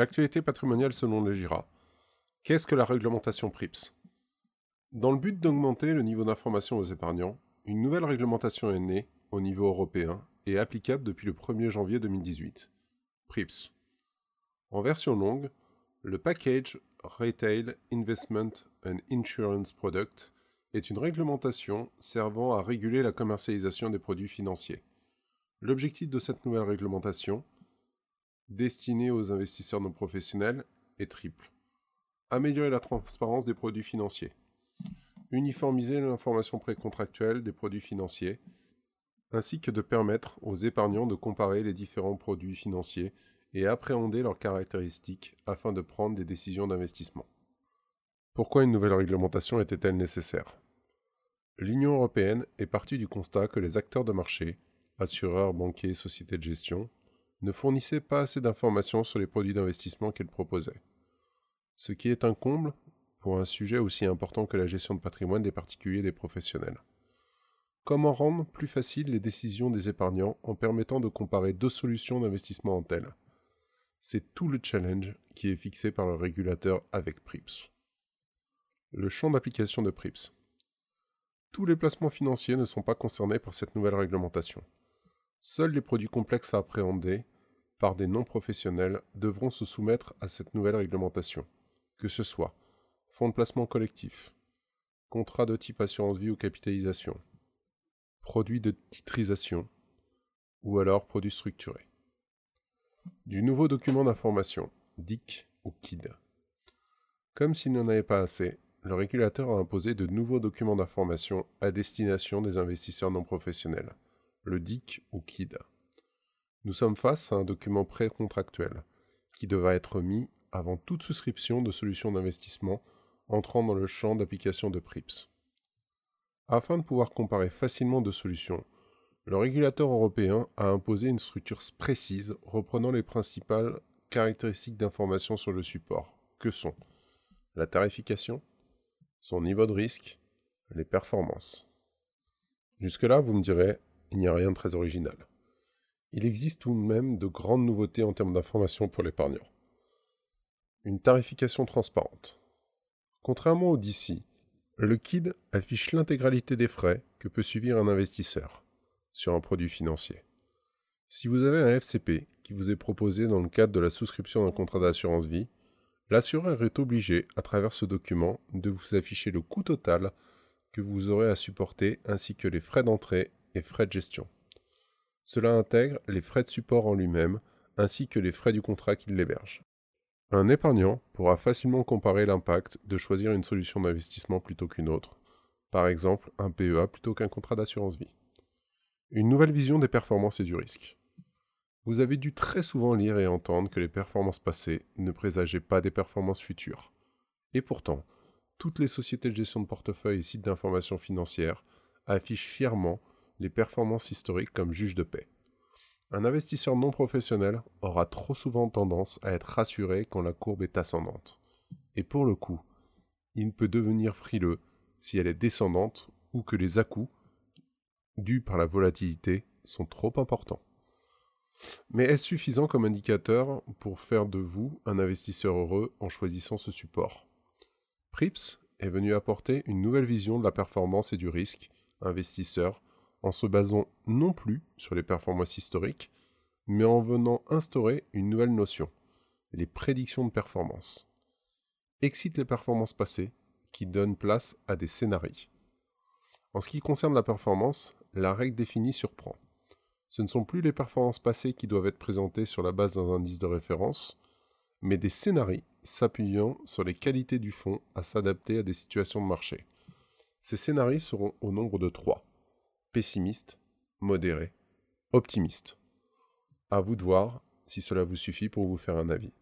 L'actualité patrimoniale selon le GIRA. Qu'est-ce que la réglementation PRIPS? Dans le but d'augmenter le niveau d'information aux épargnants, une nouvelle réglementation est née au niveau européen et applicable depuis le 1er janvier 2018. PRIPS. En version longue, le Package Retail Investment and Insurance Product est une réglementation servant à réguler la commercialisation des produits financiers. L'objectif de cette nouvelle réglementation, destinée aux investisseurs non professionnels, est triple. Améliorer la transparence des produits financiers. Uniformiser l'information précontractuelle des produits financiers, ainsi que de permettre aux épargnants de comparer les différents produits financiers et appréhender leurs caractéristiques afin de prendre des décisions d'investissement. Pourquoi une nouvelle réglementation était-elle nécessaire? L'Union européenne est partie du constat que les acteurs de marché, assureurs, banquiers, sociétés de gestion, ne fournissaient pas assez d'informations sur les produits d'investissement qu'ils proposaient. Ce qui est un comble pour un sujet aussi important que la gestion de patrimoine des particuliers et des professionnels. Comment rendre plus facile les décisions des épargnants en permettant de comparer deux solutions d'investissement en telles C'est tout le challenge qui est fixé par le régulateur avec PRIPS. Le champ d'application de PRIPS. Tous les placements financiers ne sont pas concernés par cette nouvelle réglementation. Seuls les produits complexes à appréhender par des non-professionnels devront se soumettre à cette nouvelle réglementation, que ce soit fonds de placement collectif, contrat de type assurance vie ou capitalisation, produits de titrisation ou alors produits structurés. Du nouveau document d'information, DIC ou KID. Comme s'il n'en avait pas assez, le régulateur a imposé de nouveaux documents d'information à destination des investisseurs non professionnels, le DIC ou KID. Nous sommes face à un document précontractuel qui devra être mis avant toute souscription de solutions d'investissement entrant dans le champ d'application de PRIPS. Afin de pouvoir comparer facilement deux solutions, le régulateur européen a imposé une structure précise reprenant les principales caractéristiques d'information sur le support, que sont la tarification, son niveau de risque, les performances. Jusque-là, vous me direz, il n'y a rien de très original. Il existe tout de même de grandes nouveautés en termes d'information pour l'épargnant. Une tarification transparente. Contrairement au DC, le KID affiche l'intégralité des frais que peut suivre un investisseur sur un produit financier. Si vous avez un FCP qui vous est proposé dans le cadre de la souscription d'un contrat d'assurance vie, L'assureur est obligé, à travers ce document, de vous afficher le coût total que vous aurez à supporter ainsi que les frais d'entrée et frais de gestion. Cela intègre les frais de support en lui-même ainsi que les frais du contrat qui l'héberge. Un épargnant pourra facilement comparer l'impact de choisir une solution d'investissement plutôt qu'une autre, par exemple un PEA plutôt qu'un contrat d'assurance vie. Une nouvelle vision des performances et du risque. Vous avez dû très souvent lire et entendre que les performances passées ne présageaient pas des performances futures. Et pourtant, toutes les sociétés de gestion de portefeuille et sites d'information financière affichent fièrement les performances historiques comme juge de paix. Un investisseur non professionnel aura trop souvent tendance à être rassuré quand la courbe est ascendante. Et pour le coup, il peut devenir frileux si elle est descendante ou que les à-coups, dus par la volatilité, sont trop importants. Mais est-ce suffisant comme indicateur pour faire de vous un investisseur heureux en choisissant ce support? Prips est venu apporter une nouvelle vision de la performance et du risque investisseur en se basant non plus sur les performances historiques, mais en venant instaurer une nouvelle notion, les prédictions de performance. Excite les performances passées, qui donnent place à des scénarios. En ce qui concerne la performance, la règle définie surprend. Ce ne sont plus les performances passées qui doivent être présentées sur la base d'un indice de référence, mais des scénarios s'appuyant sur les qualités du fonds à s'adapter à des situations de marché. Ces scénarios seront au nombre de trois pessimiste, modéré, optimiste. À vous de voir si cela vous suffit pour vous faire un avis.